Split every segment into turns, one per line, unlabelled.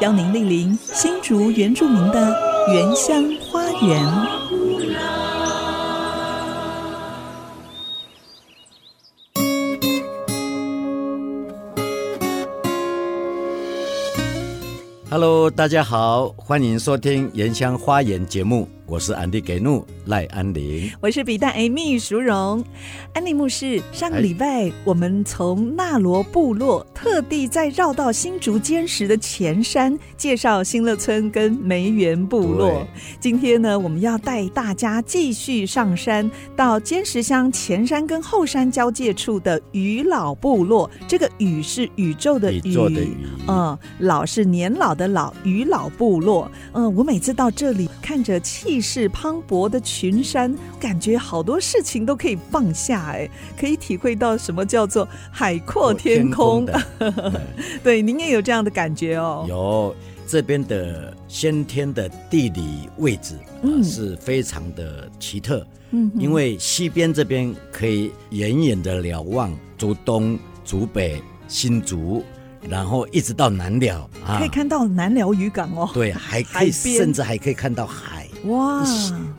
邀您莅临新竹原住民的原乡花园。
Hello，大家好，欢迎收听《原乡花园》节目。我是安迪给怒赖安林，
我是比大 Amy 淑荣。安利牧师，上个礼拜我们从纳罗部落特地再绕到新竹坚实的前山，介绍新乐村跟梅园部落。今天呢，我们要带大家继续上山，到坚石乡前山跟后山交界处的雨老部落。这个“雨”是宇宙的“宇”，嗯，“老”是年老的“老”，余老部落。嗯，我每次到这里，看着气。势磅礴的群山，感觉好多事情都可以放下，哎，可以体会到什么叫做海阔天空。天空 对，您也有这样的感觉哦。
有这边的先天的地理位置，嗯，是非常的奇特。嗯，因为西边这边可以远远的瞭望竹东、竹北、新竹。然后一直到南寮，
可以看到南寮渔港哦。
对，还可以，甚至还可以看到海。哇，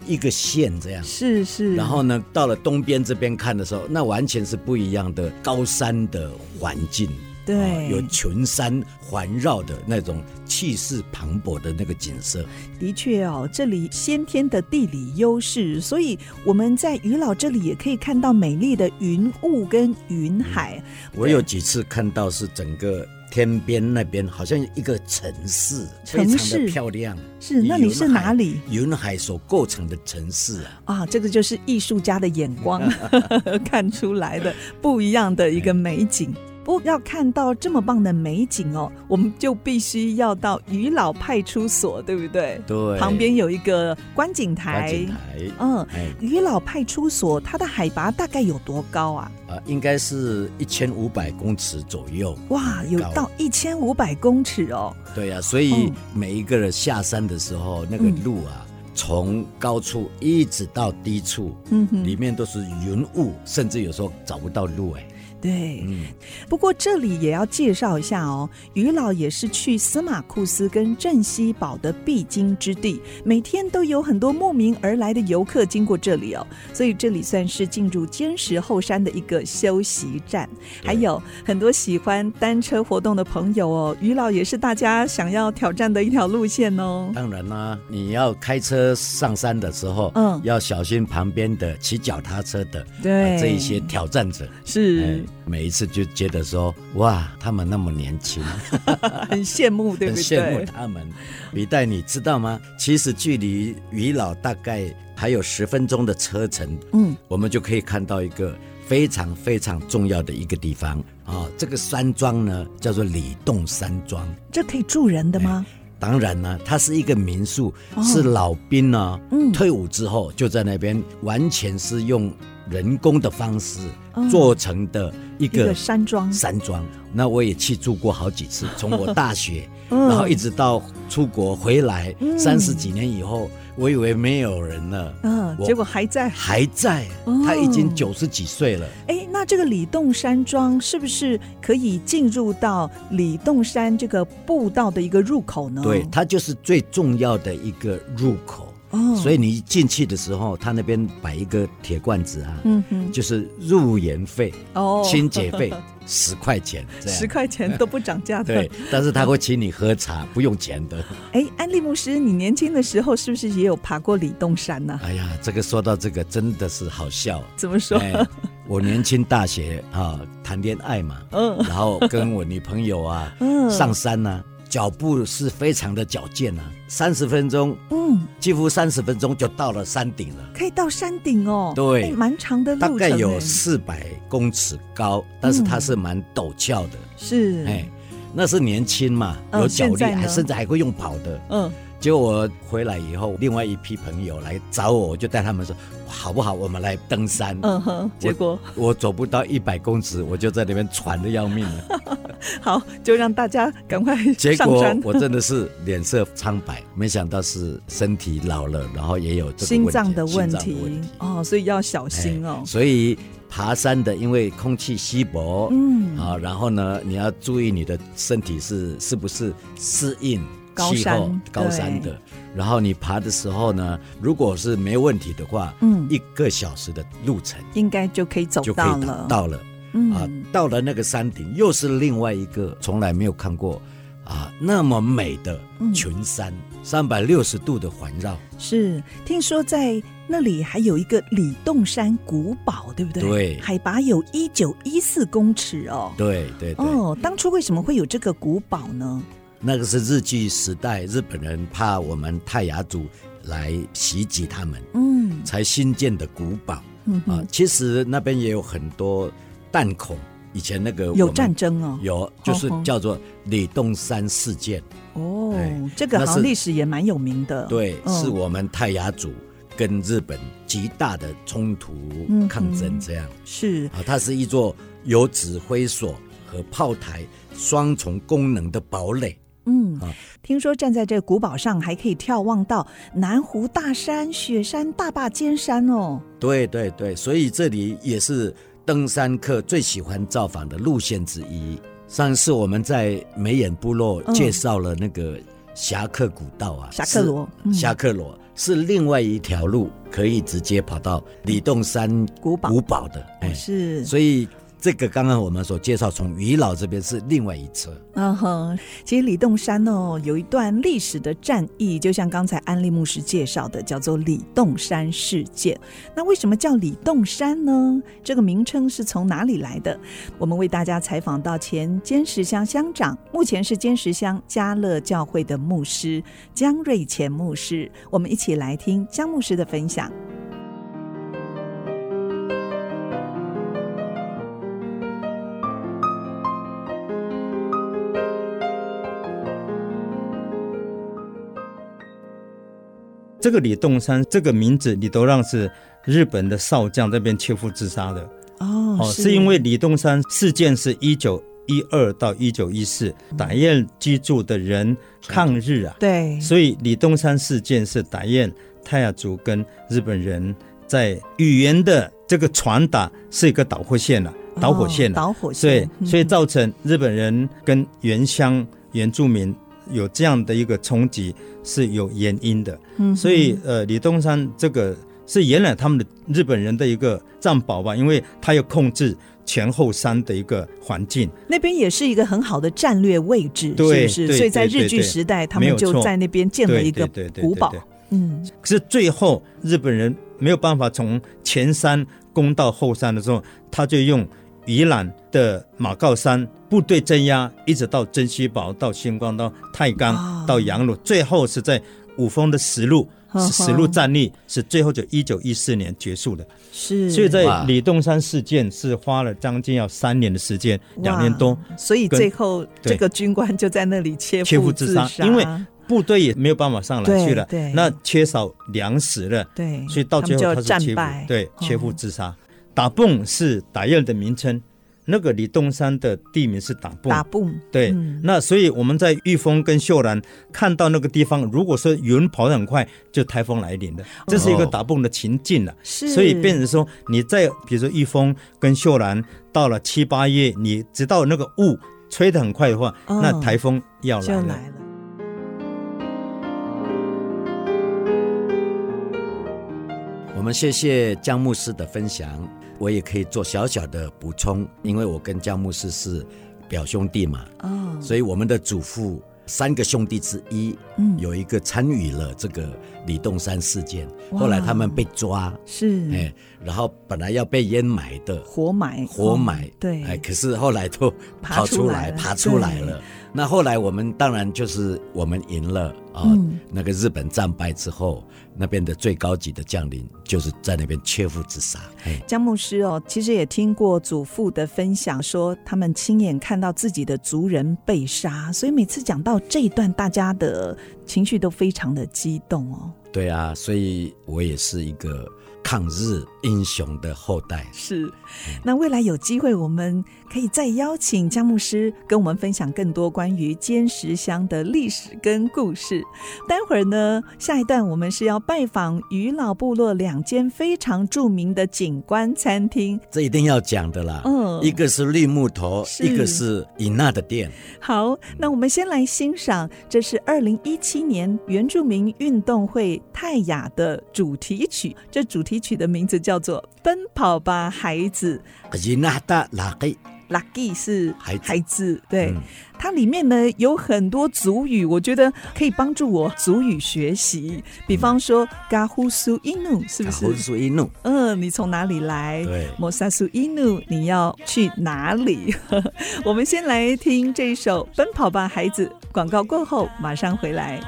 一个线这样。是是。然后呢，到了东边这边看的时候，那完全是不一样的高山的环境。对、哦，有群山环绕的那种气势磅礴的那个景色。
的确哦，这里先天的地理优势，所以我们在余老这里也可以看到美丽的云雾跟云海。
嗯、我有几次看到是整个天边那边好像一个城市，城市非常的漂亮。
是，那你是哪里？
云海所构成的城市啊！
啊，这个就是艺术家的眼光 看出来的不一样的一个美景。不要看到这么棒的美景哦，我们就必须要到余老派出所，对不对？
对，
旁边有一个观景台。
观景台，
嗯，余老派出所它的海拔大概有多高啊？
呃，应该是一千五百公尺左右。
哇，有到一千五百公尺哦。
对呀，所以每一个人下山的时候，那个路啊，从高处一直到低处，嗯，里面都是云雾，甚至有时候找不到路哎。
对，不过这里也要介绍一下哦。于老也是去司马库斯跟镇西堡的必经之地，每天都有很多慕名而来的游客经过这里哦，所以这里算是进入坚实后山的一个休息站。还有很多喜欢单车活动的朋友哦，于老也是大家想要挑战的一条路线哦。
当然啦，你要开车上山的时候，嗯，要小心旁边的骑脚踏车的，对、呃、这一些挑战者
是。哎
每一次就觉得说，哇，他们那么年轻，
很羡慕，对不对？
很羡慕他们。李代，你知道吗？其实距离余老大概还有十分钟的车程，嗯，我们就可以看到一个非常非常重要的一个地方啊、哦。这个山庄呢，叫做李洞山庄。
这可以住人的吗？
当然呢，它是一个民宿，哦、是老兵呢、啊，嗯，退伍之后就在那边，完全是用。人工的方式做成的一个
山庄，
山庄。那我也去住过好几次，从 我大学，然后一直到出国回来，三十几年以后，我以为没有人了，嗯，
结果还在，
还在，他已经九十几岁了。
哎，那这个李洞山庄是不是可以进入到李洞山这个步道的一个入口呢？
对，它就是最重要的一个入口。所以你一进去的时候，他那边摆一个铁罐子啊，嗯哼，就是入园费哦，清洁费 十块钱，
十块钱都不涨价的。
对，但是他会请你喝茶，不用钱的。
哎，安利牧师，你年轻的时候是不是也有爬过李洞山呢？
哎呀，这个说到这个真的是好笑。
怎么说？
我年轻大学啊，谈恋爱嘛，嗯，然后跟我女朋友啊，嗯，上山呢。脚步是非常的矫健啊，三十分钟，嗯，几乎三十分钟就到了山顶了，
可以到山顶哦，
对，
蛮长的路，
大概有四百公尺高，但是它是蛮陡峭的，
是，哎，
那是年轻嘛，有脚力，还甚至还会用跑的。嗯。结果我回来以后，另外一批朋友来找我，我就带他们说，好不好？我们来登山。嗯哼。结果我，我走不到一百公尺，我就在那边喘的要命了。
好，就让大家赶快上山。
结果我真的是脸色苍白，没想到是身体老了，然后也有这个
心脏的问题。哦，所以要小心哦。
所以爬山的，因为空气稀薄，嗯。啊，然后呢，你要注意你的身体是是不是适应。气候高山的，然后你爬的时候呢，如果是没问题的话，嗯，一个小时的路程
应该就可以走到了，
到了，嗯、啊，到了那个山顶，又是另外一个从来没有看过啊那么美的群山，三百六十度的环绕。
是，听说在那里还有一个李洞山古堡，对不对？
对，
海拔有一九一四公尺哦。
对对对。
哦，当初为什么会有这个古堡呢？
那个是日据时代，日本人怕我们泰雅族来袭击他们，嗯，才新建的古堡。嗯啊，其实那边也有很多弹孔，以前那个
有战争哦，
有就是叫做李洞山事件。
哦，这个好像历史也蛮有名的。
对，是我们泰雅族跟日本极大的冲突抗争这样。
是
啊，它是一座有指挥所和炮台双重功能的堡垒。
嗯，听说站在这古堡上还可以眺望到南湖大山、雪山、大坝尖山哦。
对对对，所以这里也是登山客最喜欢造访的路线之一。上次我们在眉眼部落介绍了那个侠客古道啊，
侠客罗，
侠客罗是另外一条路，可以直接跑到里洞山古堡古堡的。
哎，是，
所以。这个刚刚我们所介绍，从余老这边是另外一侧。
嗯哼，其实里洞山哦，有一段历史的战役，就像刚才安利牧师介绍的，叫做里洞山事件。那为什么叫里洞山呢？这个名称是从哪里来的？我们为大家采访到前尖石乡乡长，目前是尖石乡嘉乐教会的牧师江瑞前牧师，我们一起来听江牧师的分享。
这个李洞山这个名字，李德让是日本的少将这边切腹自杀的。
哦，
是，是因为李洞山事件是一九一二到一九一四，打雁居住的人抗日啊，
对，
所以李洞山事件是打雁泰雅族跟日本人在语言的这个传达是一个导火线了、啊，导火线了、
啊，导火线，
对，所以造成日本人跟原乡原住民。有这样的一个冲击是有原因的，嗯，所以呃，李东山这个是原来他们的日本人的一个战宝吧，因为他要控制前后山的一个环境，
那边也是一个很好的战略位置，
对，
是不是？所以在日据时代，他们就在那边建了一个古堡，嗯。
可是最后日本人没有办法从前山攻到后山的时候，他就用。宜兰的马告山部队镇压，一直到珍稀堡、到星光、到太冈、到阳鲁，最后是在五峰的实录，实路战役是最后就一九一四年结束的。
是，
所以在李洞山事件是花了将近要三年的时间，两年多。
所以最后这个军官就在那里切
切腹
自杀，
因为部队也没有办法上来去了，那缺少粮食了，对，所以到最后他是切腹，对，切腹自杀。打蹦是打药的名称，那个李东山的地名是打蹦。
打蹦，
对、嗯。那所以我们在玉峰跟秀兰看到那个地方，如果说云跑得很快，就台风来临了，这是一个打蹦的情境了。是、哦，所以变成说你在比如说玉峰跟秀兰到了七八月，你直到那个雾吹得很快的话，哦、那台风要来了。来了。
我们谢谢江牧师的分享。我也可以做小小的补充，因为我跟江牧师是表兄弟嘛，哦，所以我们的祖父三个兄弟之一，嗯，有一个参与了这个李洞山事件，后来他们被抓，
是，
哎，然后本来要被淹埋的，
活埋，
活埋，
对，
哎，可是后来都跑出来，爬出来了，那后来我们当然就是我们赢了啊，嗯、那个日本战败之后，那边的最高级的将领就是在那边切腹自杀。
江牧师哦，其实也听过祖父的分享，说他们亲眼看到自己的族人被杀，所以每次讲到这一段，大家的情绪都非常的激动哦。
对啊，所以我也是一个。抗日英雄的后代
是，那未来有机会，我们可以再邀请江牧师跟我们分享更多关于坚石乡的历史跟故事。待会儿呢，下一段我们是要拜访渔老部落两间非常著名的景观餐厅，
这一定要讲的啦。嗯，一个是绿木头，一个是尹娜的店。
好，那我们先来欣赏，这是二零一七年原住民运动会泰雅的主题曲，这主题。曲的名字叫做《奔跑吧，孩子》。Lucky 是孩孩子，对，嗯、它里面呢有很多族语，我觉得可以帮助我族语学习。比方说，嘎呼苏伊努是不是？
嘎呼苏伊努，
嗯，你从哪里来？对，摩萨苏伊努，你要去哪里？我们先来听这一首《奔跑吧，孩子》。广告过后马上回来。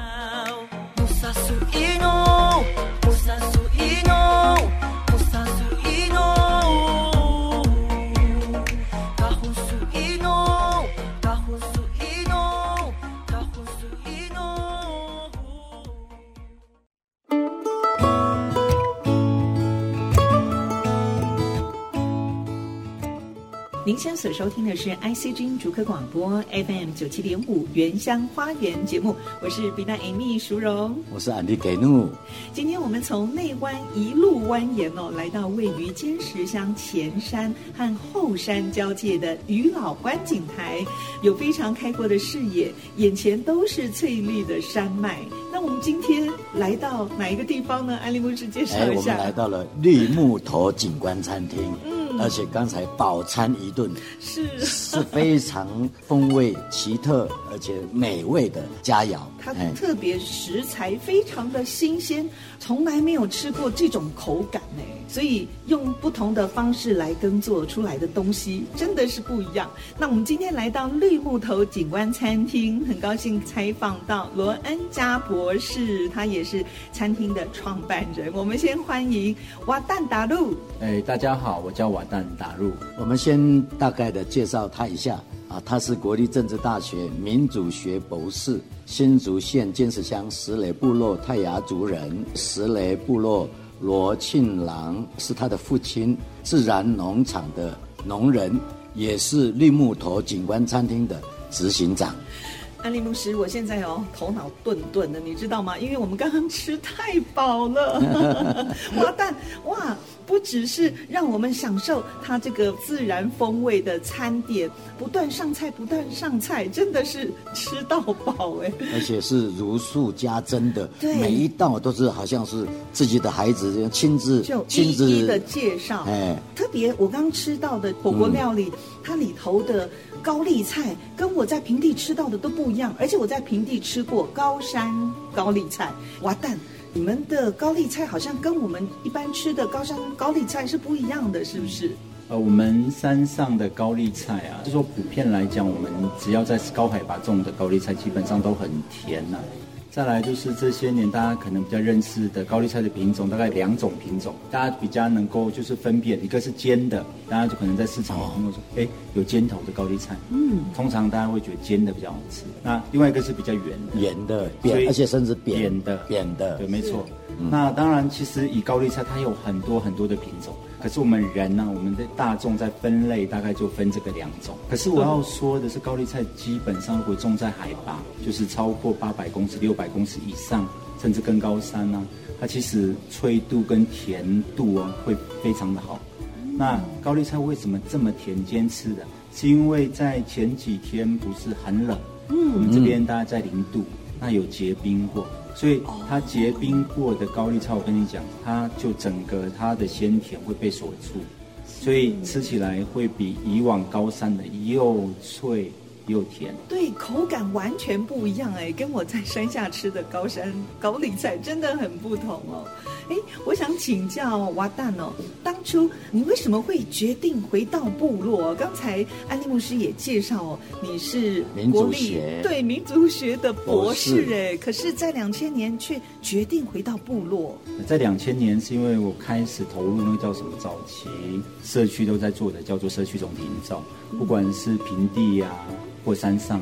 您现在所收听的是 ICG 竹科广播 FM 九七点五原乡花园节目，我是比娜 Amy 淑荣，
我是安迪给怒。
今天我们从内湾一路蜿蜒哦，来到位于尖石乡前山和后山交界的渔老观景台，有非常开阔的视野，眼前都是翠绿的山脉。那我们今天来到哪一个地方呢？安利牧师介绍一下。
哎，我们来到了绿木头景观餐厅。嗯。而且刚才饱餐一顿，是是非常风味奇特而且美味的佳肴。
它特别食材非常的新鲜，从来没有吃过这种口感呢。所以用不同的方式来耕作出来的东西真的是不一样。那我们今天来到绿木头景观餐厅，很高兴采访到罗恩加博士，他也是餐厅的创办人。我们先欢迎瓦旦达路。
哎，大家好，我叫瓦旦达路。
我们先大概的介绍他一下啊，他是国立政治大学民主学博士，新竹县尖石乡石雷部落泰雅族人，石雷部落。罗庆郎是他的父亲，自然农场的农人，也是绿木头景观餐厅的执行长。
安利牧师，我现在哦头脑钝钝的，你知道吗？因为我们刚刚吃太饱了，哇 蛋哇！不只是让我们享受它这个自然风味的餐点，不断上菜，不断上菜，真的是吃到饱哎！
而且是如数家珍的，每一道都是好像是自己的孩子亲自
就一一的介绍。哎，特别我刚吃到的火锅料理，嗯、它里头的高丽菜跟我在平地吃到的都不一样，而且我在平地吃过高山高丽菜，哇蛋！你们的高丽菜好像跟我们一般吃的高山高丽菜是不一样的，是不是？
呃，我们山上的高丽菜啊，就说普遍来讲，我们只要在高海拔种的高丽菜，基本上都很甜呐、再来就是这些年大家可能比较认识的高丽菜的品种，大概两种品种，大家比较能够就是分辨，一个是尖的，大家就可能在市场里面说，哎、哦，有尖头的高丽菜，嗯，通常大家会觉得尖的比较好吃。那另外一个是比较圆的，
圆的，扁，而且甚至扁，
扁的，
扁的，
对，没错。嗯、那当然，其实以高丽菜，它有很多很多的品种。可是我们人呢、啊，我们的大众在分类大概就分这个两种。可是我要说的是，高丽菜基本上如果种在海拔，就是超过八百公尺、六百公尺以上，甚至更高山呢、啊，它其实脆度跟甜度哦会非常的好。那高丽菜为什么这么甜？坚吃的是因为在前几天不是很冷，嗯，我们这边大概在零度，那有结冰过。所以它结冰过的高丽菜，我跟你讲，它就整个它的鲜甜会被锁住，所以吃起来会比以往高山的又脆又甜。
对，口感完全不一样哎，跟我在山下吃的高山高丽菜真的很不同哦。哎，我想请教瓦旦哦，当初你为什么会决定回到部落？刚才安利牧师也介绍哦，你是
民族学
对民族学的博士哎，可是，在两千年却决定回到部落。
在两千年是因为我开始投入那个叫什么早期社区都在做的叫做社区总体营造，不管是平地呀、啊、或山上，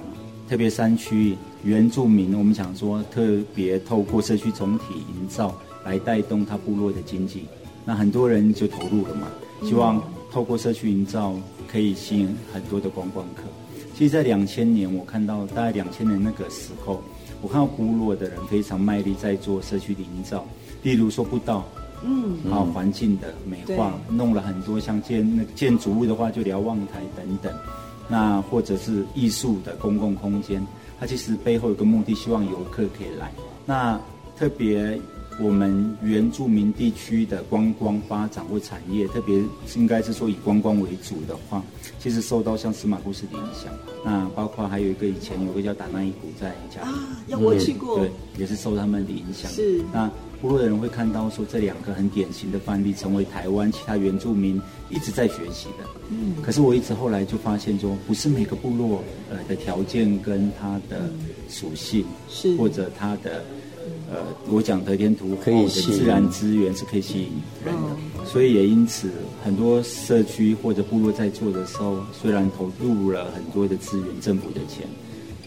特别山区原住民，我们想说特别透过社区总体营造来带动他部落的经济，那很多人就投入了嘛，希望透过社区营造可以吸引很多的观光客。其实，在两千年，我看到大概两千年那个时候，我看到部落的人非常卖力在做社区的营造，例如说步道。嗯，好，环境的美化，弄了很多像建那个建筑物的话，就瞭望台等等，那或者是艺术的公共空间，它其实背后有个目的，希望游客可以来。那特别我们原住民地区的观光发展或产业，特别应该是说以观光为主的话，其实受到像司马故事的影响。那包括还有一个以前有个叫达那伊古在家
啊，要我去过，
对，也是受他们的影响。
是
那。部落的人会看到说，这两个很典型的范例，成为台湾其他原住民一直在学习的。嗯，可是我一直后来就发现说，不是每个部落呃的条件跟它的属性，是或者它的呃，我讲得天独厚的自然资源是可以吸引人的。所以也因此，很多社区或者部落在做的时候，虽然投入了很多的资源、政府的钱，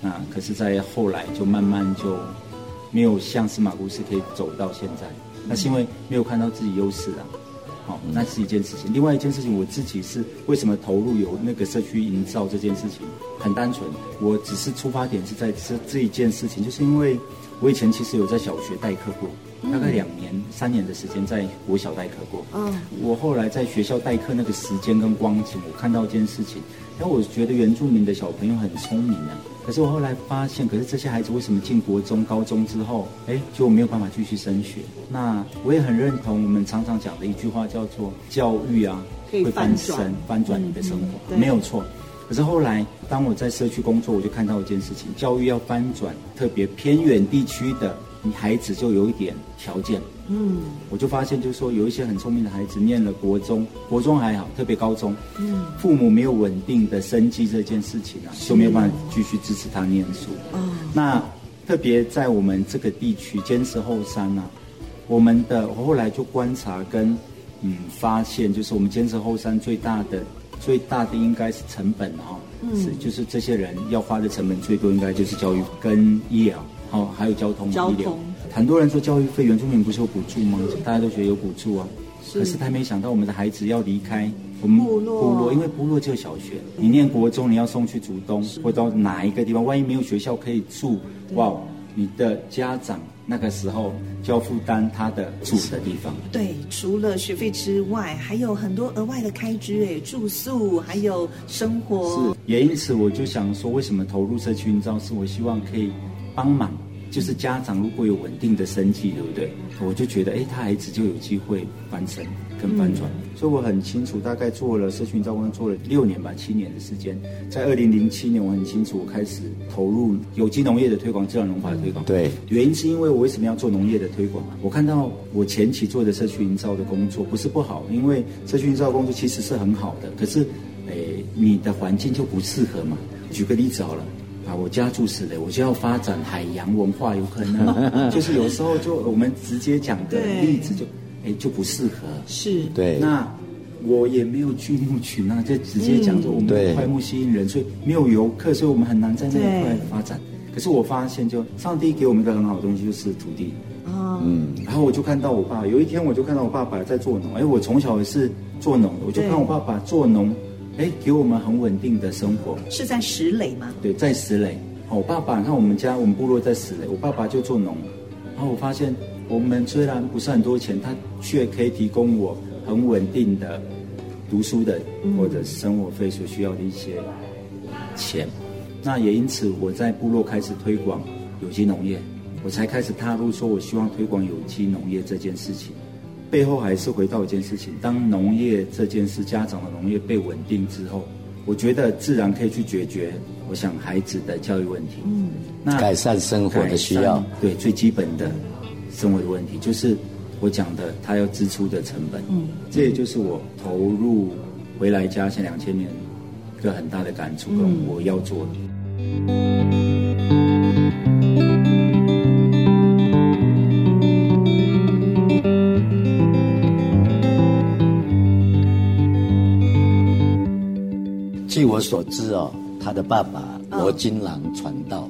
那可是，在后来就慢慢就。没有像司马故事可以走到现在，那是因为没有看到自己优势啊。好，那是一件事情。另外一件事情，我自己是为什么投入有那个社区营造这件事情，很单纯，我只是出发点是在这这一件事情，就是因为我以前其实有在小学代课过。大概两年、三年的时间在国小代课过。嗯，我后来在学校代课那个时间跟光景，我看到一件事情，因为我觉得原住民的小朋友很聪明啊。可是我后来发现，可是这些孩子为什么进国中、高中之后，哎，就没有办法继续升学？那我也很认同我们常常讲的一句话，叫做教育啊，会翻身、翻转你的生活，没有错。可是后来，当我在社区工作，我就看到一件事情：教育要翻转，特别偏远地区的。你孩子就有一点条件，嗯，我就发现，就是说有一些很聪明的孩子，念了国中，国中还好，特别高中，嗯，父母没有稳定的生计这件事情啊，就没有办法继续支持他念书。嗯，那特别在我们这个地区，坚持后山啊，我们的我后来就观察跟嗯发现，就是我们坚持后山最大的最大的应该是成本哈，嗯，是就是这些人要花的成本最多，应该就是教育跟医疗。好、哦，还有交通、交通医疗。很多人说教育费原住民不是有补助吗？大家都觉得有补助啊。是。可是他没想到，我们的孩子要离开我们部落，部落因为部落只有小学，你念国中，你要送去竹东或到哪一个地方，万一没有学校可以住，哇，你的家长那个时候就要负担他的住的地方。
对，除了学费之外，还有很多额外的开支，哎，住宿还有生活。
是。也因此，我就想说，为什么投入社区营造？是我希望可以。帮忙，就是家长如果有稳定的生计，对不对？我就觉得，哎，他孩子就有机会翻身跟翻转。嗯、所以我很清楚，大概做了社区营造工作做了六年吧，七年的时间。在二零零七年，我很清楚，我开始投入有机农业的推广、自然农法的推广。
对，
原因是因为我为什么要做农业的推广？我看到我前期做的社区营造的工作不是不好，因为社区营造工作其实是很好的，可是，哎，你的环境就不适合嘛。举个例子好了。啊，我家住石垒，我就要发展海洋文化，有可能 就是有时候就我们直接讲的例子就，哎就不适合。
是，
对。
那我也没有巨木群，那就直接讲说我们的快木吸引人，所以没有游客，所以我们很难在那一块发展。可是我发现，就上帝给我们一个很好的东西，就是土地。啊，嗯。然后我就看到我爸，有一天我就看到我爸爸在做农，哎，我从小也是做农的，我就看我爸爸做农。哎，给我们很稳定的生活，
是在石垒吗？
对，在石垒。我爸爸，你看我们家，我们部落在石垒，我爸爸就做农。然后我发现，我们虽然不是很多钱，他却可以提供我很稳定的读书的或者生活费所需要的一些钱。嗯、那也因此，我在部落开始推广有机农业，我才开始踏入说，我希望推广有机农业这件事情。背后还是回到一件事情：当农业这件事，家长的农业被稳定之后，我觉得自然可以去解决，我想孩子的教育问题。嗯，那
改善生活的需要，
对最基本的生活的问题，就是我讲的他要支出的成本。嗯，这也就是我投入回来家乡两千年一个很大的感触，跟我要做的。
据我所知哦，他的爸爸罗金郎传道，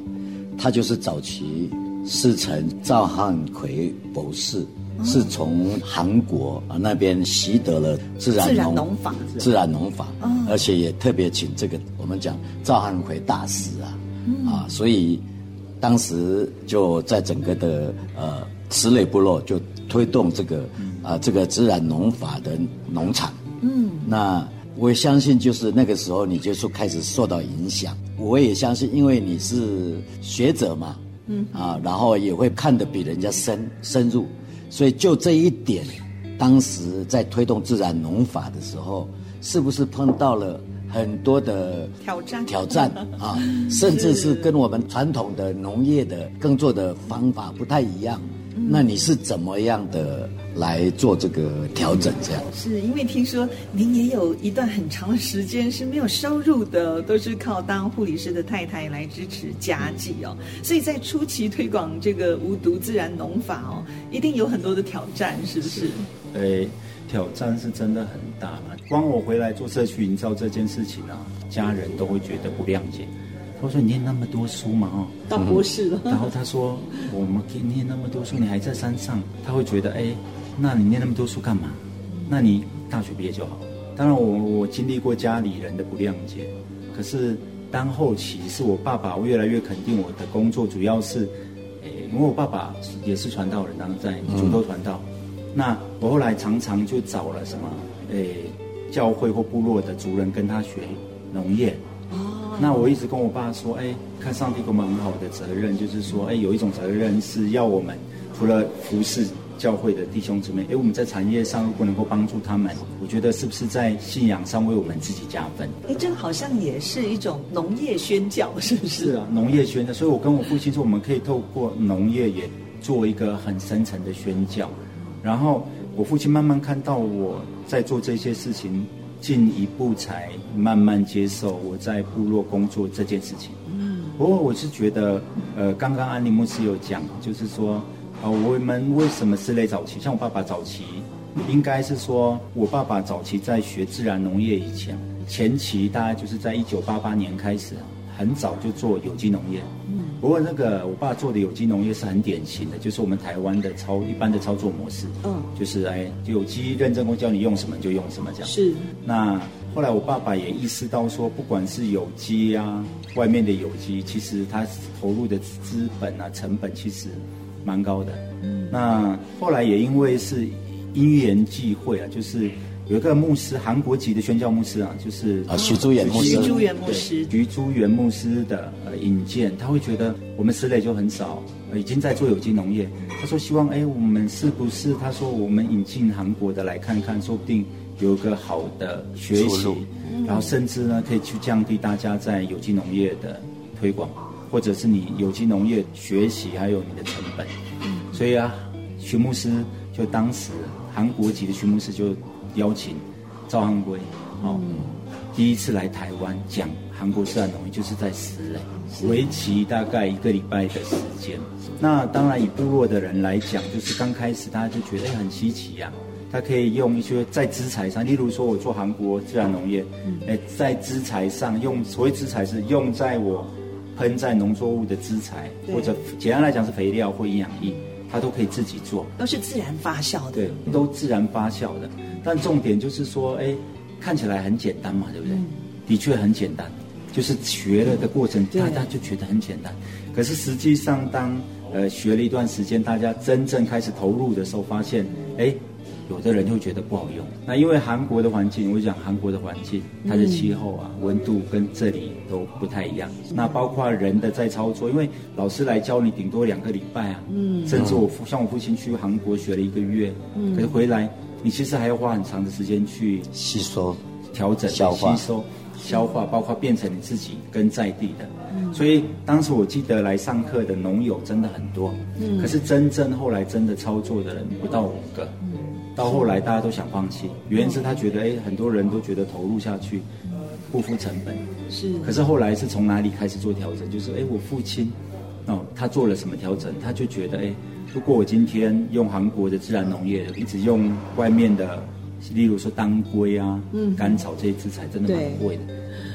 他就是早期师承赵汉奎博士，是从韩国啊那边习得了自然农法，自然农法，而且也特别请这个我们讲赵汉奎大师啊，啊，所以当时就在整个的呃石磊部落就推动这个啊这个自然农法的农场，嗯，那。我相信，就是那个时候，你就说开始受到影响。我也相信，因为你是学者嘛，嗯啊，然后也会看得比人家深深入，所以就这一点，当时在推动自然农法的时候，是不是碰到了很多的挑战？挑战啊，甚至是跟我们传统的农业的耕作的方法不太一样。那你是怎么样的来做这个调整？这样
是因为听说您也有一段很长的时间是没有收入的，都是靠当护理师的太太来支持家计哦。所以在初期推广这个无毒自然农法哦，一定有很多的挑战，是不是？
诶，挑战是真的很大嘛。光我回来做社区营造这件事情啊，家人都会觉得不谅解。他说：“你念那么多书嘛，哦，
到博士了。”
然后他说：“我们给你念那么多书，你还在山上。”他会觉得：“哎，那你念那么多书干嘛？那你大学毕业就好。”当然我，我我经历过家里人的不谅解，可是当后期是我爸爸越来越肯定我的工作，主要是，哎，因为我爸爸也是传道人，然后在主都传道。嗯、那我后来常常就找了什么，哎，教会或部落的族人跟他学农业。那我一直跟我爸说，哎，看上帝给我们很好的责任，就是说，哎，有一种责任是要我们除了服侍教会的弟兄姊妹，哎，我们在产业上如果能够帮助他们，我觉得是不是在信仰上为我们自己加分？
哎，这好像也是一种农业宣教，是不是？
是啊，农业宣教。所以我跟我父亲说，我们可以透过农业也做一个很深层的宣教。然后我父亲慢慢看到我在做这些事情。进一步才慢慢接受我在部落工作这件事情。嗯，不过我是觉得，呃，刚刚安妮牧师有讲，就是说，呃，我们为什么是类早期？像我爸爸早期，应该是说我爸爸早期在学自然农业以前，前期大概就是在一九八八年开始，很早就做有机农业。不过那个我爸做的有机农业是很典型的，就是我们台湾的操一般的操作模式，嗯，就是哎有机认证工，教你用什么就用什么这样。
是。那
后来我爸爸也意识到说，不管是有机啊，外面的有机，其实他投入的资本啊成本其实蛮高的。嗯。那后来也因为是因缘际会啊，就是。有一个牧师，韩国籍的宣教牧师啊，就是
啊徐珠元牧师，
徐珠元牧师，
徐珠元牧师的呃引荐，他会觉得我们石磊就很少，已经在做有机农业。他说希望哎，我们是不是？他说我们引进韩国的来看看，说不定有个好的学习，然后甚至呢可以去降低大家在有机农业的推广，或者是你有机农业学习还有你的成本。所以啊，徐牧师就当时韩国籍的徐牧师就。邀请赵汉圭，哦，嗯、第一次来台湾讲韩国自然农业，就是在石磊，为期大概一个礼拜的时间。那当然以部落的人来讲，就是刚开始大家就觉得很稀奇呀、啊，他可以用一些在资材上，例如说我做韩国自然农业，哎、嗯，在资材上用所谓资材是用在我喷在农作物的资材，或者简单来讲是肥料或营养液，他都可以自己做，
都是自然发酵的，
对，都自然发酵的。但重点就是说，哎，看起来很简单嘛，对不对？嗯、的确很简单，就是学了的过程，嗯、大家就觉得很简单。可是实际上，当呃学了一段时间，大家真正开始投入的时候，发现，哎，有的人就会觉得不好用。那因为韩国的环境，我讲韩国的环境，它的气候啊、温度跟这里都不太一样。嗯、那包括人的在操作，因为老师来教你顶多两个礼拜啊，嗯，甚至我父像我父亲去韩国学了一个月，嗯，可是回来。你其实还要花很长的时间去
吸收、
调整、消化、吸收、消化，包括变成你自己跟在地的。所以当时我记得来上课的农友真的很多，嗯，可是真正后来真的操作的人不到五个，嗯，到后来大家都想放弃，原因是他觉得，哎，很多人都觉得投入下去不付成本，是，可是后来是从哪里开始做调整？就是，哎，我父亲，哦，他做了什么调整？他就觉得，哎，如果我今天用韩国的自然农业，一直用外面的，例如说当归啊、嗯、甘草这些资材，真的蛮贵的。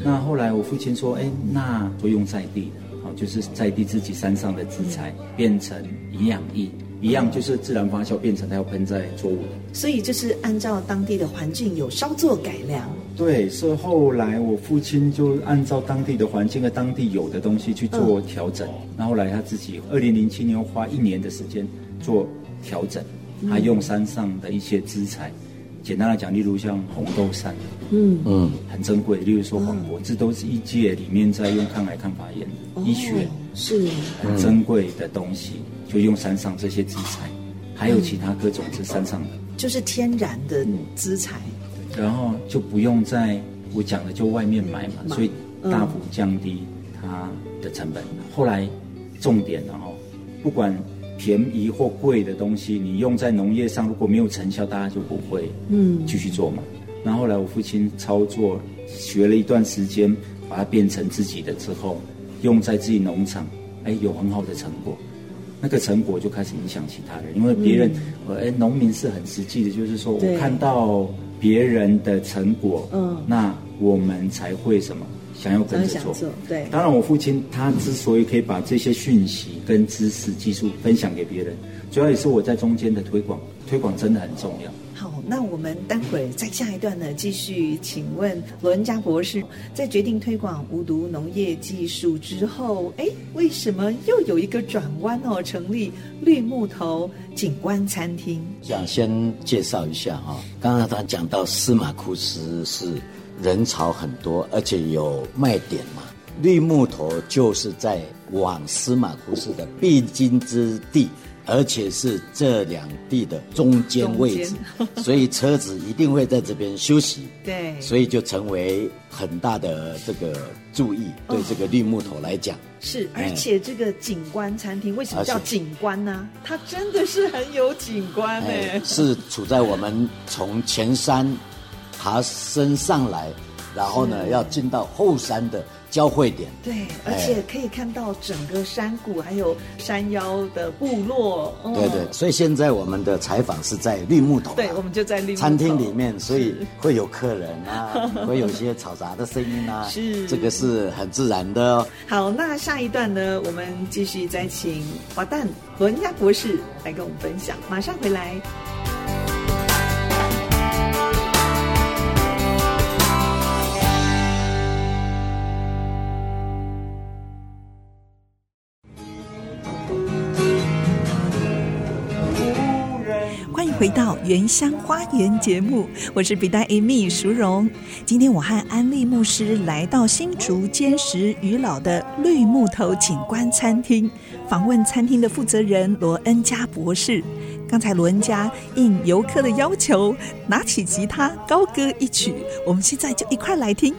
那后来我父亲说：“哎，那就用在地的，就是在地自己山上的资材，变成营养液，一样就是自然发酵变成它要喷在作物的。
所以就是按照当地的环境有稍作改良。
对，所以后来我父亲就按照当地的环境和当地有的东西去做调整。那、嗯、后，后来他自己二零零七年花一年的时间做调整，他用山上的一些资材。”简单来讲，例如像红豆杉，嗯嗯，很珍贵。例如说黄柏，这都是一界里面在用抗癌抗发炎的医学，是很珍贵的东西。就用山上这些资材，还有其他各种是山上的，
就是天然的资材。
然后就不用在我讲的就外面买嘛，所以大幅降低它的成本。后来重点，然后不管。便宜或贵的东西，你用在农业上如果没有成效，大家就不会嗯继续做嘛。那后后来我父亲操作学了一段时间，把它变成自己的之后，用在自己农场，哎，有很好的成果。那个成果就开始影响其他人，因为别人，哎，农民是很实际的，就是说我看到别人的成果，嗯，那我们才会什么？想要跟着做，对。当然，我父亲他之所以可以把这些讯息跟知识、技术分享给别人，主要也是我在中间的推广。推广真的很重要。
好，那我们待会儿在下一段呢，继续请问罗恩嘉博士，在决定推广无毒农业技术之后，哎，为什么又有一个转弯哦？成立绿木头景观餐厅。
想先介绍一下哈，刚刚他讲到司马库斯是。人潮很多，而且有卖点嘛。绿木头就是在往司马库斯的必经之地，而且是这两地的中间位置，所以车子一定会在这边休息。对，所以就成为很大的这个注意。对这个绿木头来讲，
是。而且这个景观餐厅为什么叫景观呢？它真的是很有景观哎。
是处在我们从前山。爬升上来，然后呢，要进到后山的交汇点。
对，而且可以看到整个山谷，还有山腰的部落。
哦、对对，所以现在我们的采访是在绿木头。
对，我们就在绿
餐厅里面，所以会有客人啊，会有一些嘈杂的声音啊。是，这个是很自然的哦。
好，那下一段呢，我们继续再请华诞罗恩嘉博士来跟我们分享，马上回来。回到原乡花园节目，我是比黛 Amy 淑荣。今天我和安利牧师来到新竹坚石渔老的绿木头景观餐厅，访问餐厅的负责人罗恩嘉博士。刚才罗恩嘉应游客的要求，拿起吉他高歌一曲，我们现在就一块来听。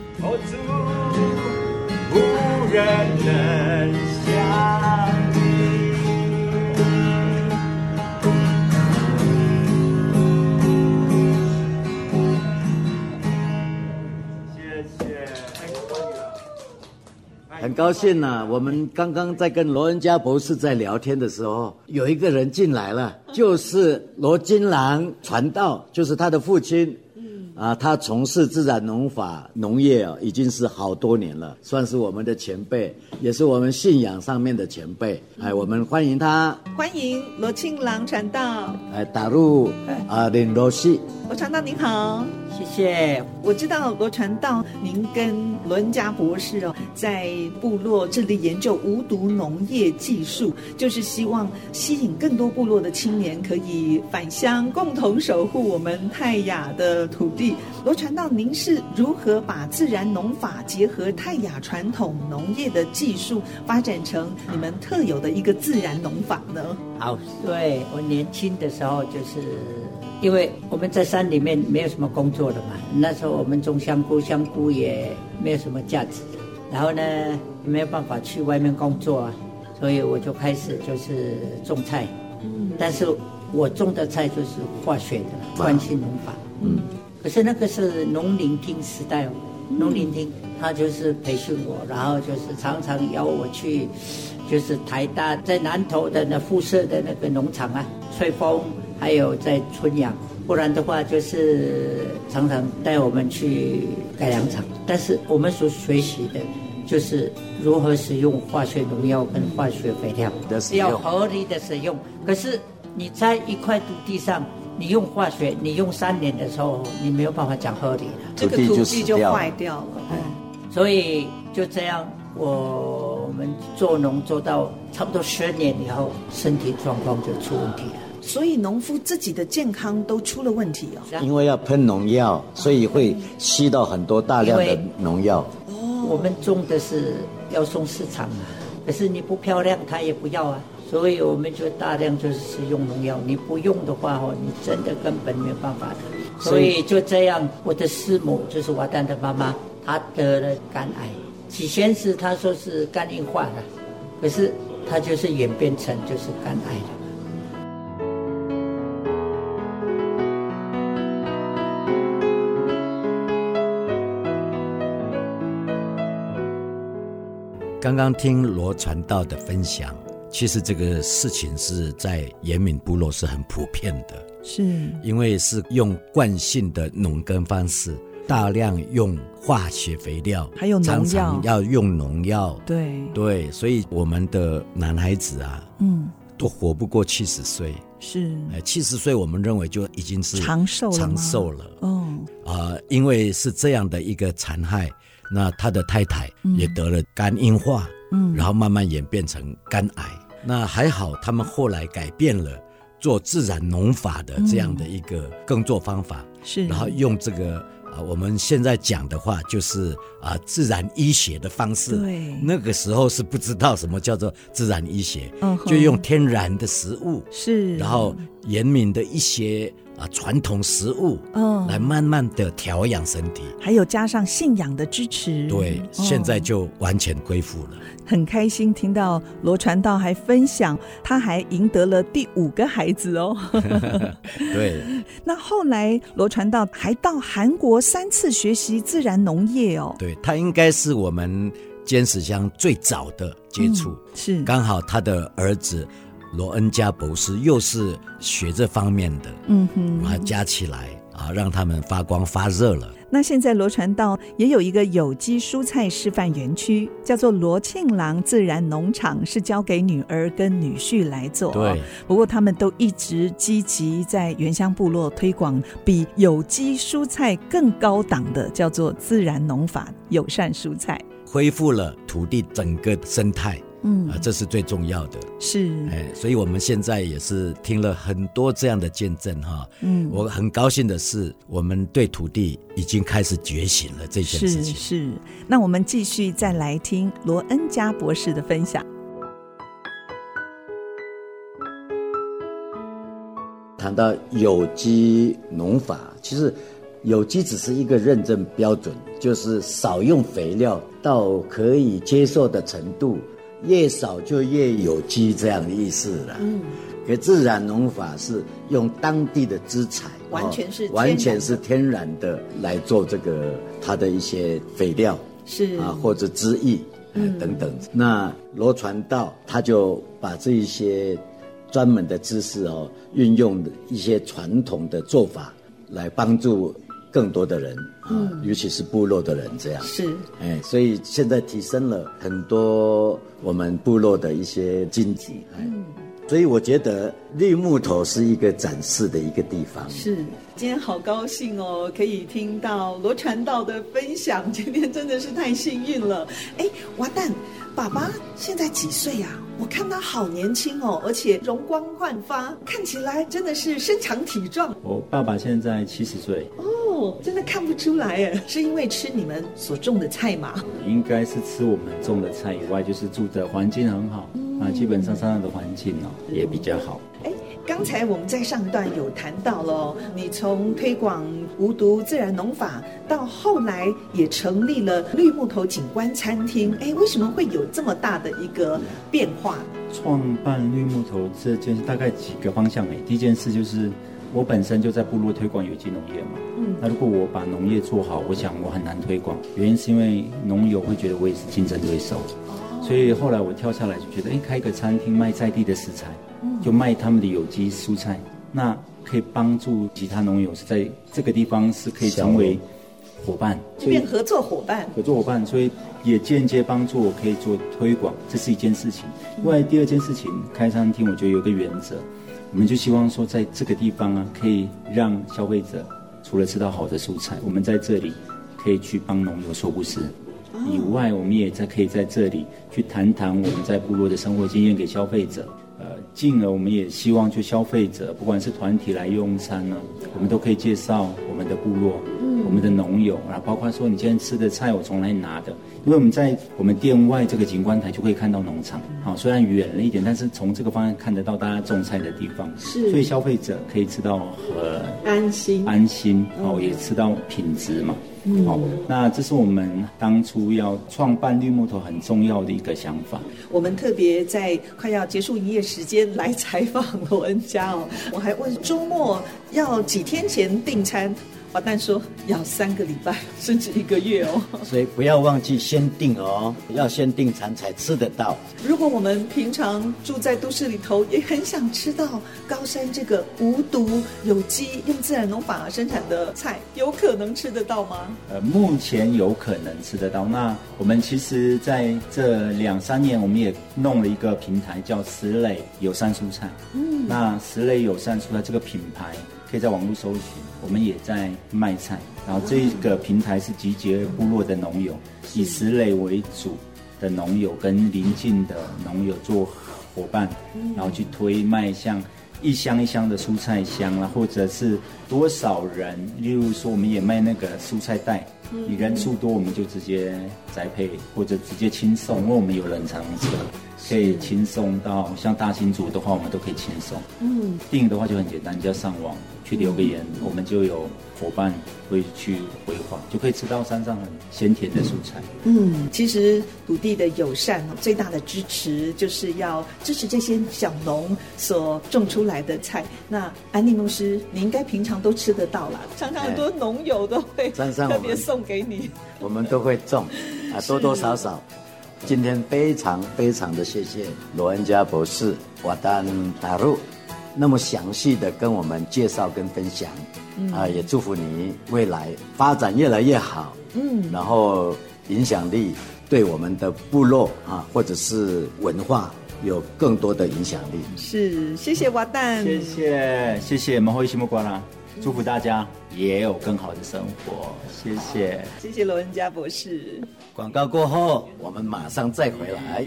很高兴呢、我们刚刚在跟罗恩嘉博士在聊天的时候，有一个人进来了，就是罗金兰传道，就是他的父亲。啊，他从事自然农法农业啊，已经是好多年了，算是我们的前辈，也是我们信仰上面的前辈。哎，我们欢迎他，
欢迎罗庆郎传道。
哎，打入啊，林罗西，
罗传道您好，
谢谢。
我知道罗传道，您跟罗恩嘉博士哦，在部落致力研究无毒农业技术，就是希望吸引更多部落的青年可以返乡，共同守护我们泰雅的土地。罗传道，您是如何把自然农法结合泰雅传统农业的技术，发展成你们特有的一个自然农法呢？
好，对，我年轻的时候，就是因为我们在山里面没有什么工作的嘛，那时候我们种香菇，香菇也没有什么价值。然后呢，没有办法去外面工作啊，所以我就开始就是种菜。嗯，但是我种的菜就是化学的，惯性农法。嗯，可是那个是农林厅时代哦，农林厅他就是培训我，然后就是常常邀我去，就是台大在南投的那附设的那个农场啊，吹风，还有在春阳。不然的话，就是常常带我们去改良场，但是我们所学习的，就是如何使用化学农药跟化学肥料，要合理的使用。可是你在一块土地上，你用化学，你用三年的时候，你没有办法讲合理了，
这个土地就坏掉了。
嗯，所以就这样，我们做农做到差不多十年以后，身体状况就出问题了。
所以农夫自己的健康都出了问题哦。
因为要喷农药，所以会吸到很多大量的农药。
哦，我们种的是要送市场啊，可是你不漂亮，他也不要啊。所以我们就大量就是使用农药。你不用的话哦，你真的根本没有办法的。所以就这样，我的师母就是瓦旦的妈妈，她得了肝癌。起先是她说是肝硬化了，可是她就是演变成就是肝癌了。
刚刚听罗传道的分享，其实这个事情是在延敏部落是很普遍的，
是。
因为是用惯性的农耕方式，大量用化学肥料，
还有农药，常常
要用农药，
对。
对，所以我们的男孩子啊，嗯，都活不过七十岁，
是，
哎，七十岁我们认为就已经是
长寿
长寿了，
哦，
啊、呃，因为是这样的一个残害。那他的太太也得了肝硬化，嗯，然后慢慢演变成肝癌。那还好，他们后来改变了做自然农法的这样的一个耕作方法，
是，
然后用这个啊，我们现在讲的话就是啊，自然医学的方式。
对，
那个时候是不知道什么叫做自然医学，嗯，就用天然的食物，
是，
然后严明的一些。啊，传统食物，嗯，来慢慢的调养身体，
还有加上信仰的支持，
对，现在就完全恢复了。
很开心听到罗传道还分享，他还赢得了第五个孩子哦。
对。
那后来罗传道还到韩国三次学习自然农业哦。
对，他应该是我们尖石乡最早的接触，嗯，
是
刚好他的儿子。罗恩加博士又是学这方面的，
嗯哼，
把它加起来啊，让他们发光发热了。
那现在罗传道也有一个有机蔬菜示范园区，叫做罗庆郎自然农场，是交给女儿跟女婿来做。
对，
不过他们都一直积极在原乡部落推广比有机蔬菜更高档的，叫做自然农法友善蔬菜，
恢复了土地整个生态。嗯啊，这是最重要的，
是
哎，所以我们现在也是听了很多这样的见证哈。嗯，我很高兴的是，我们对土地已经开始觉醒了这件事情。
是是，那我们继续再来听罗恩加博士的分享。
谈到有机农法，其实有机只是一个认证标准，就是少用肥料到可以接受的程度。越少就越有机，这样的意思了。嗯，可自然农法是用当地的资材，
完全是
完全是天然的来做这个它的一些肥料，
是
啊或者汁液，嗯等等。那罗传道他就把这一些专门的知识哦，运用一些传统的做法来帮助。更多的人啊，尤其是部落的人，这样。
是。
哎，所以现在提升了很多我们部落的一些经济，嗯，所以我觉得绿木头是一个展示的一个地方。
是，今天好高兴哦，可以听到罗传道的分享，今天真的是太幸运了。哎，瓦蛋，爸爸现在几岁呀？我看他好年轻哦，而且容光焕发，看起来真的是身强体壮。
我爸爸现在七十岁
哦，真的看不出来哎，是因为吃你们所种的菜吗？
应该是吃我们种的菜以外，就是住的环境很好，嗯、啊，基本上上的环境哦也比较好。
哎，刚才我们在上一段有谈到了，你从推广无毒自然农法，到后来也成立了绿木头景观餐厅。哎，为什么会有这么大的一个变化？
创办绿木头这件事大概几个方向。哎，第一件事就是我本身就在部落推广有机农业嘛。嗯。那如果我把农业做好，我想我很难推广，原因是因为农友会觉得我也是竞争对手。所以后来我跳下来就觉得，哎，开一个餐厅卖在地的食材，就卖他们的有机蔬菜，那可以帮助其他农友是在这个地方是可以成为伙伴，
就变合作伙伴。
合作伙伴，所以也间接帮助我可以做推广，这是一件事情。另外第二件事情，开餐厅我觉得有个原则，我们就希望说在这个地方啊，可以让消费者除了吃到好的蔬菜，我们在这里可以去帮农友说故事。以外，我们也在可以在这里去谈谈我们在部落的生活经验给消费者。呃，进而我们也希望就消费者，不管是团体来用餐呢，我们都可以介绍我们的部落，我们的农友啊，包括说你今天吃的菜我从哪里拿的，因为我们在我们店外这个景观台就可以看到农场，啊，虽然远了一点，但是从这个方向看得到大家种菜的地方，是，所以消费者可以吃到很
安心，
安心，哦，也吃到品质嘛。嗯，好，那这是我们当初要创办绿木头很重要的一个想法。
我们特别在快要结束营业时间来采访罗恩家哦，我还问周末要几天前订餐。华诞说要三个礼拜甚至一个月哦，
所以不要忘记先订哦，要先订餐才吃得到。
如果我们平常住在都市里头，也很想吃到高山这个无毒、有机、用自然农法生产的菜，有可能吃得到吗？
呃，目前有可能吃得到。那我们其实在这两三年，我们也弄了一个平台，叫石磊友善蔬菜。嗯，那石磊友善蔬菜这个品牌。可以在网络搜寻，我们也在卖菜。然后这个平台是集结部落的农友，以石磊为主的农友跟邻近的农友做伙伴，然后去推卖像一箱一箱的蔬菜箱啊，或者是多少人，例如说我们也卖那个蔬菜袋，你人数多我们就直接栽配或者直接轻送，因为我们有冷藏车。可以轻松到像大新竹的话，我们都可以轻松。嗯，订的话就很简单，你只要上网去留个言，嗯、我们就有伙伴会去回访，就可以吃到山上很鲜甜的蔬菜。
嗯，其实土地的友善最大的支持就是要支持这些小农所种出来的菜。那安利牧师，你应该平常都吃得到啦，常常很多农友都会特别送给你。
我们都会种啊，多多少少。今天非常非常的谢谢罗恩加博士瓦丹达鲁那么详细的跟我们介绍跟分享，嗯、啊，也祝福你未来发展越来越好，嗯，然后影响力对我们的部落啊或者是文化有更多的影响力。
是，谢谢瓦丹，
谢谢谢谢马后西木瓜啦。祝福大家也有更好的生活。谢谢。
谢谢罗恩佳博士。
广告过后我们马上再回来。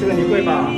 这个你会吧？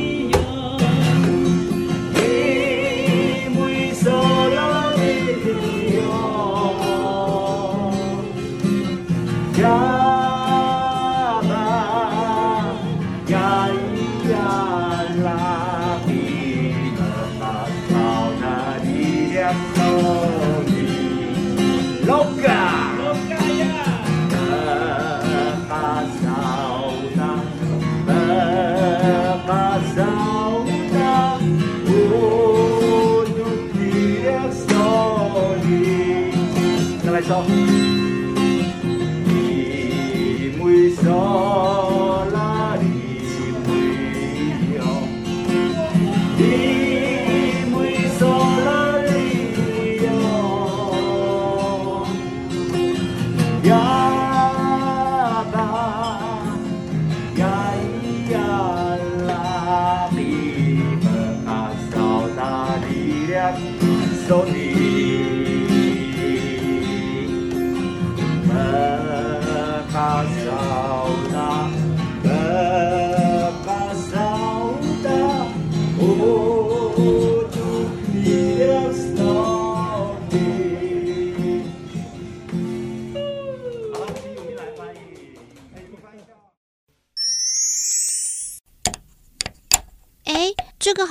走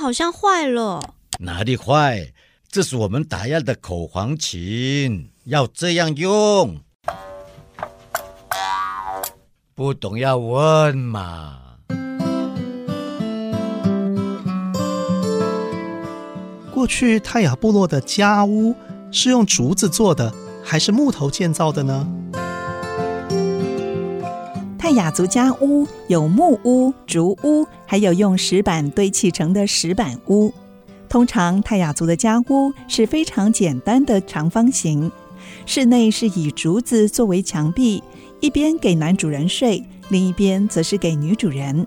好像坏了。
哪里坏？这是我们打样的口簧琴，要这样用。不懂要问嘛。
过去泰雅部落的家屋是用竹子做的，还是木头建造的呢？
泰雅族家屋有木屋、竹屋，还有用石板堆砌成的石板屋。通常泰雅族的家屋是非常简单的长方形，室内是以竹子作为墙壁，一边给男主人睡，另一边则是给女主人。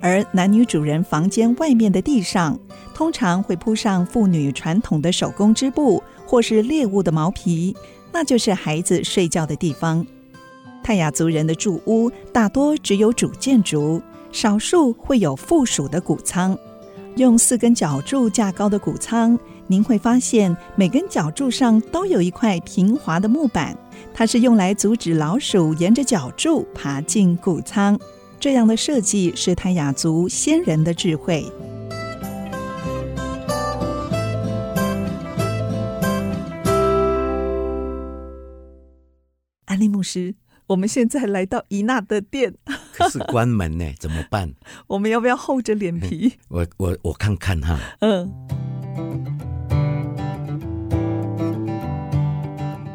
而男女主人房间外面的地上，通常会铺上妇女传统的手工织布或是猎物的毛皮，那就是孩子睡觉的地方。泰雅族人的住屋大多只有主建筑，少数会有附属的谷仓。用四根脚柱架高的谷仓，您会发现每根脚柱上都有一块平滑的木板，它是用来阻止老鼠沿着脚柱爬进谷仓。这样的设计是泰雅族先人的智慧。安利牧师，我们现在来到伊娜的店。
可是关门呢，怎么办？
我们要不要厚着脸皮？
我我我看看哈。
嗯。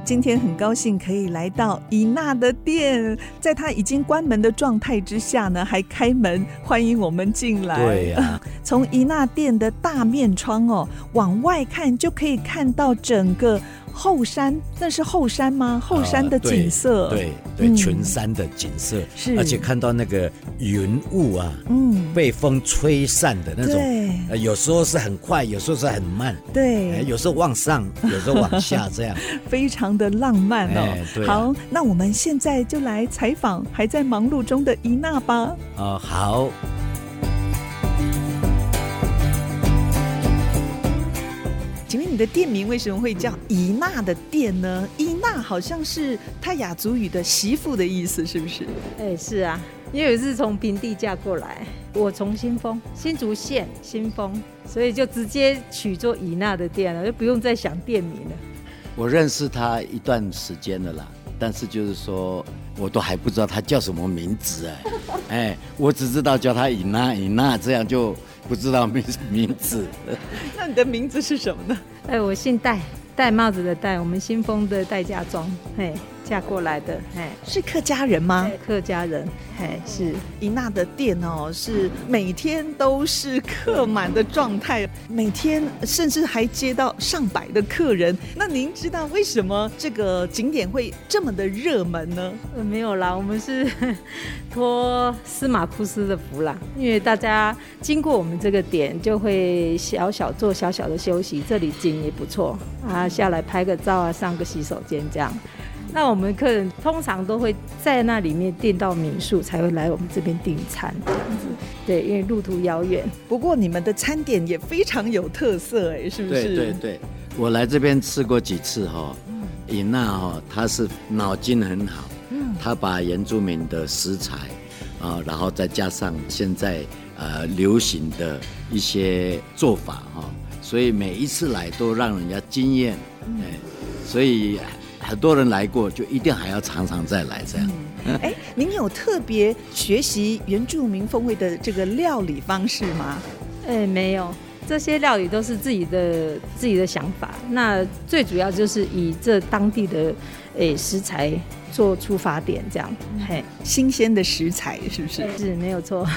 今天很高兴可以来到伊娜的店，在她已经关门的状态之下呢，还开门欢迎我们进来。
对呀、啊，
从伊娜店的大面窗哦，往外看就可以看到整个。后山，那是后山吗？后山的景色，
呃、对对，对，群山的景色，是、嗯，而且看到那个云雾啊，嗯，被风吹散的那种，对、呃，有时候是很快，有时候是很慢，
对，
呃、有时候往上，有时候往下，这样，
非常的浪漫哦。哎对啊、好，那我们现在就来采访还在忙碌中的伊娜吧。啊、
呃，好。
请问你的店名为什么会叫伊娜的店呢？伊娜好像是泰雅族语的媳妇的意思，是不是？
哎，是啊，因为是从平地嫁过来，我从新丰新竹县新丰，所以就直接取做伊娜的店了，就不用再想店名了。
我认识他一段时间了啦，但是就是说，我都还不知道他叫什么名字哎，哎，我只知道叫他伊娜伊娜，这样就。不知道名名字，
那你的名字是什么呢？
哎，我姓戴，戴帽子的戴，我们新丰的戴家庄，嘿。嫁过来的，哎，
是客家人吗？
客家人，哎，是
伊娜的店哦，是每天都是客满的状态，每天甚至还接到上百的客人。那您知道为什么这个景点会这么的热门呢？
呃，没有啦，我们是 托司马库斯的福啦，因为大家经过我们这个点，就会小小做小小的休息，这里景也不错啊，下来拍个照啊，上个洗手间这样。那我们客人通常都会在那里面订到民宿，才会来我们这边订餐这样子。对，因为路途遥远。
不过你们的餐点也非常有特色，哎，是不是？
对对对，我来这边吃过几次哈。尹娜哈，她是脑筋很好，嗯，她把原住民的食材啊，然后再加上现在呃流行的一些做法哈，所以每一次来都让人家惊艳，哎，所以。很多人来过，就一定还要常常再来这样。
哎、嗯，您有特别学习原住民风味的这个料理方式吗？
哎，没有，这些料理都是自己的自己的想法。那最主要就是以这当地的诶食材做出发点，这样。嘿，
新鲜的食材是不是？
是，没有错。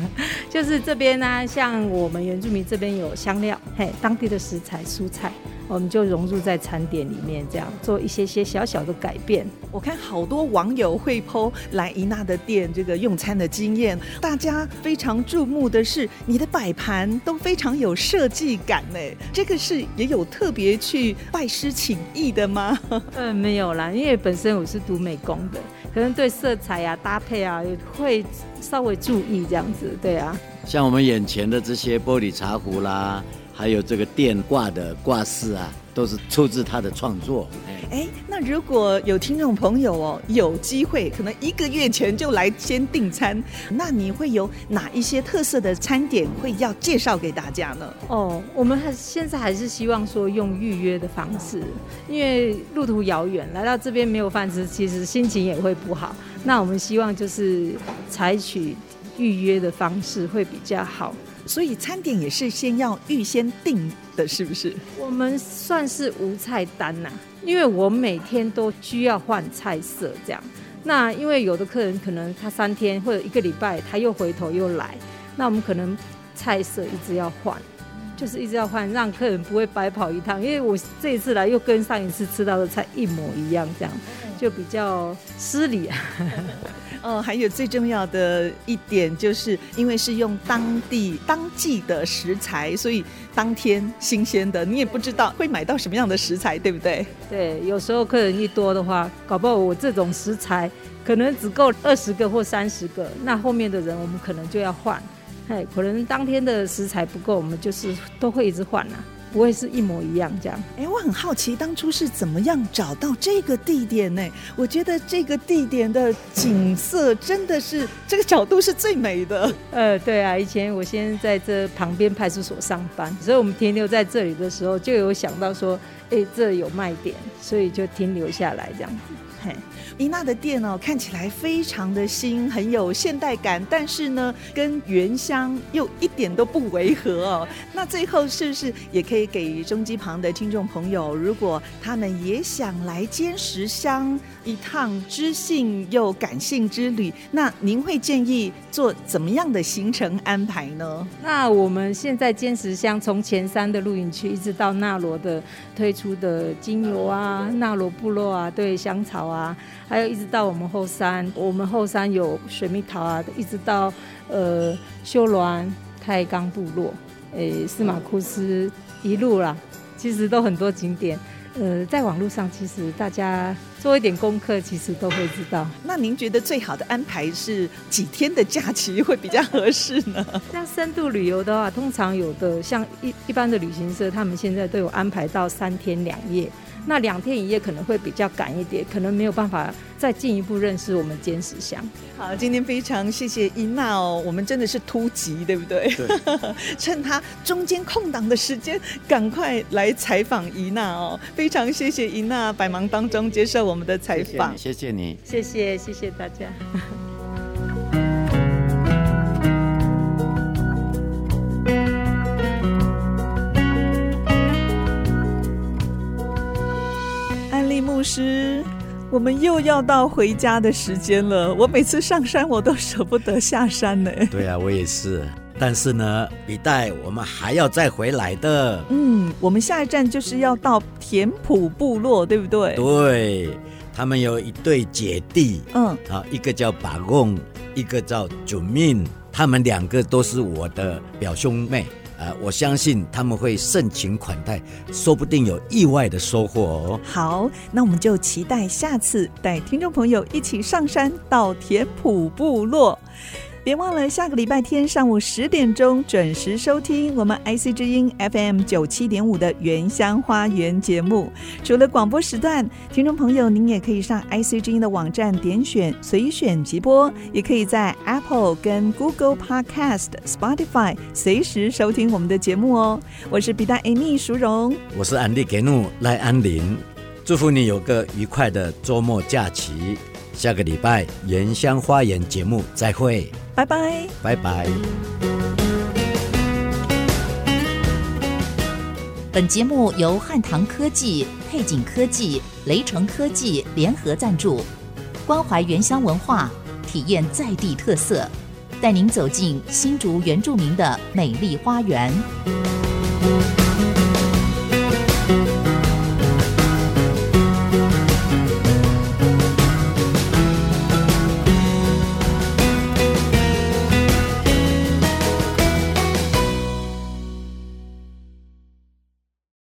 就是这边呢、啊，像我们原住民这边有香料，嘿，当地的食材蔬菜。我们就融入在餐点里面，这样做一些些小小的改变。
我看好多网友会 po 来伊娜的店这个用餐的经验，大家非常注目的是你的摆盘都非常有设计感呢。这个是也有特别去拜师请艺的吗？
嗯，没有啦，因为本身我是读美工的，可能对色彩啊、搭配啊也会稍微注意这样子。对啊，
像我们眼前的这些玻璃茶壶啦。还有这个电挂的挂饰啊，都是出自他的创作。
哎，那如果有听众朋友哦，有机会可能一个月前就来先订餐，那你会有哪一些特色的餐点会要介绍给大家呢？
哦，我们还现在还是希望说用预约的方式，因为路途遥远，来到这边没有饭吃，其实心情也会不好。那我们希望就是采取预约的方式会比较好。
所以餐点也是先要预先订的，是不是？
我们算是无菜单呐、因为我每天都需要换菜色，这样。那因为有的客人可能他三天或者一个礼拜他又回头又来，那我们可能菜色一直要换，就是一直要换，让客人不会白跑一趟。因为我这一次来又跟上一次吃到的菜一模一样，这样就比较失礼啊。
哦，还有最重要的一点，就是因为是用当地当季的食材，所以当天新鲜的，你也不知道会买到什么样的食材，对不对？
对，有时候客人一多的话，搞不好我这种食材可能只够二十个或三十个，那后面的人我们可能就要换，哎，可能当天的食材不够，我们就是都会一直换啊。不会是一模一样这样。
哎，我很好奇，当初是怎么样找到这个地点呢？我觉得这个地点的景色真的是这个角度是最美的。
呃，对啊，以前我先在这旁边派出所上班，所以我们停留在这里的时候，就有想到说，哎，这有卖点，所以就停留下来这样子。嘿。
伊娜的店哦，看起来非常的新，很有现代感，但是呢，跟原乡又一点都不违和哦。那最后是不是也可以给中继旁的听众朋友，如果他们也想来尖石乡一趟知性又感性之旅，那您会建议做怎么样的行程安排呢？
那我们现在尖石乡从前山的露营区一直到纳罗的推出的精油啊，纳罗部落啊，对香草啊。还有一直到我们后山，我们后山有水蜜桃啊，一直到呃秀峦太钢部落，诶司马库斯一路啦，其实都很多景点。呃，在网络上其实大家做一点功课，其实都会知道。
那您觉得最好的安排是几天的假期会比较合适呢？
像深度旅游的话，通常有的像一一般的旅行社，他们现在都有安排到三天两夜。那两天一夜可能会比较赶一点，可能没有办法再进一步认识我们尖石乡。
好，今天非常谢谢伊娜哦，我们真的是突击，对不对？对。趁他中间空档的时间，赶快来采访伊娜哦。非常谢谢伊娜百忙当中接受我们的采访，
谢谢你，
谢谢谢谢大家。
师，我们又要到回家的时间了。我每次上山，我都舍不得下山呢。
对啊，我也是。但是呢，笔袋，我们还要再回来的。
嗯，我们下一站就是要到田埔部落，对不对？
对，他们有一对姐弟。嗯，啊，一个叫把贡，一个叫九命，他们两个都是我的表兄妹。呃，我相信他们会盛情款待，说不定有意外的收获哦。
好，那我们就期待下次带听众朋友一起上山到田埔部落。别忘了下个礼拜天上午十点钟准时收听我们 IC 之音 FM 九七点五的《原乡花园》节目。除了广播时段，听众朋友您也可以上 IC 之音的网站点选随选即播，也可以在 Apple 跟 Google Podcast、Spotify 随时收听我们的节目哦。我是笔袋 Amy 淑荣，
我是安迪给怒赖安林，祝福你有个愉快的周末假期。下个礼拜《原乡花园》节目再会。
拜拜，
拜拜。
本节目由汉唐科技、配景科技、雷城科技联合赞助，关怀原乡文化，体验在地特色，带您走进新竹原住民的美丽花园。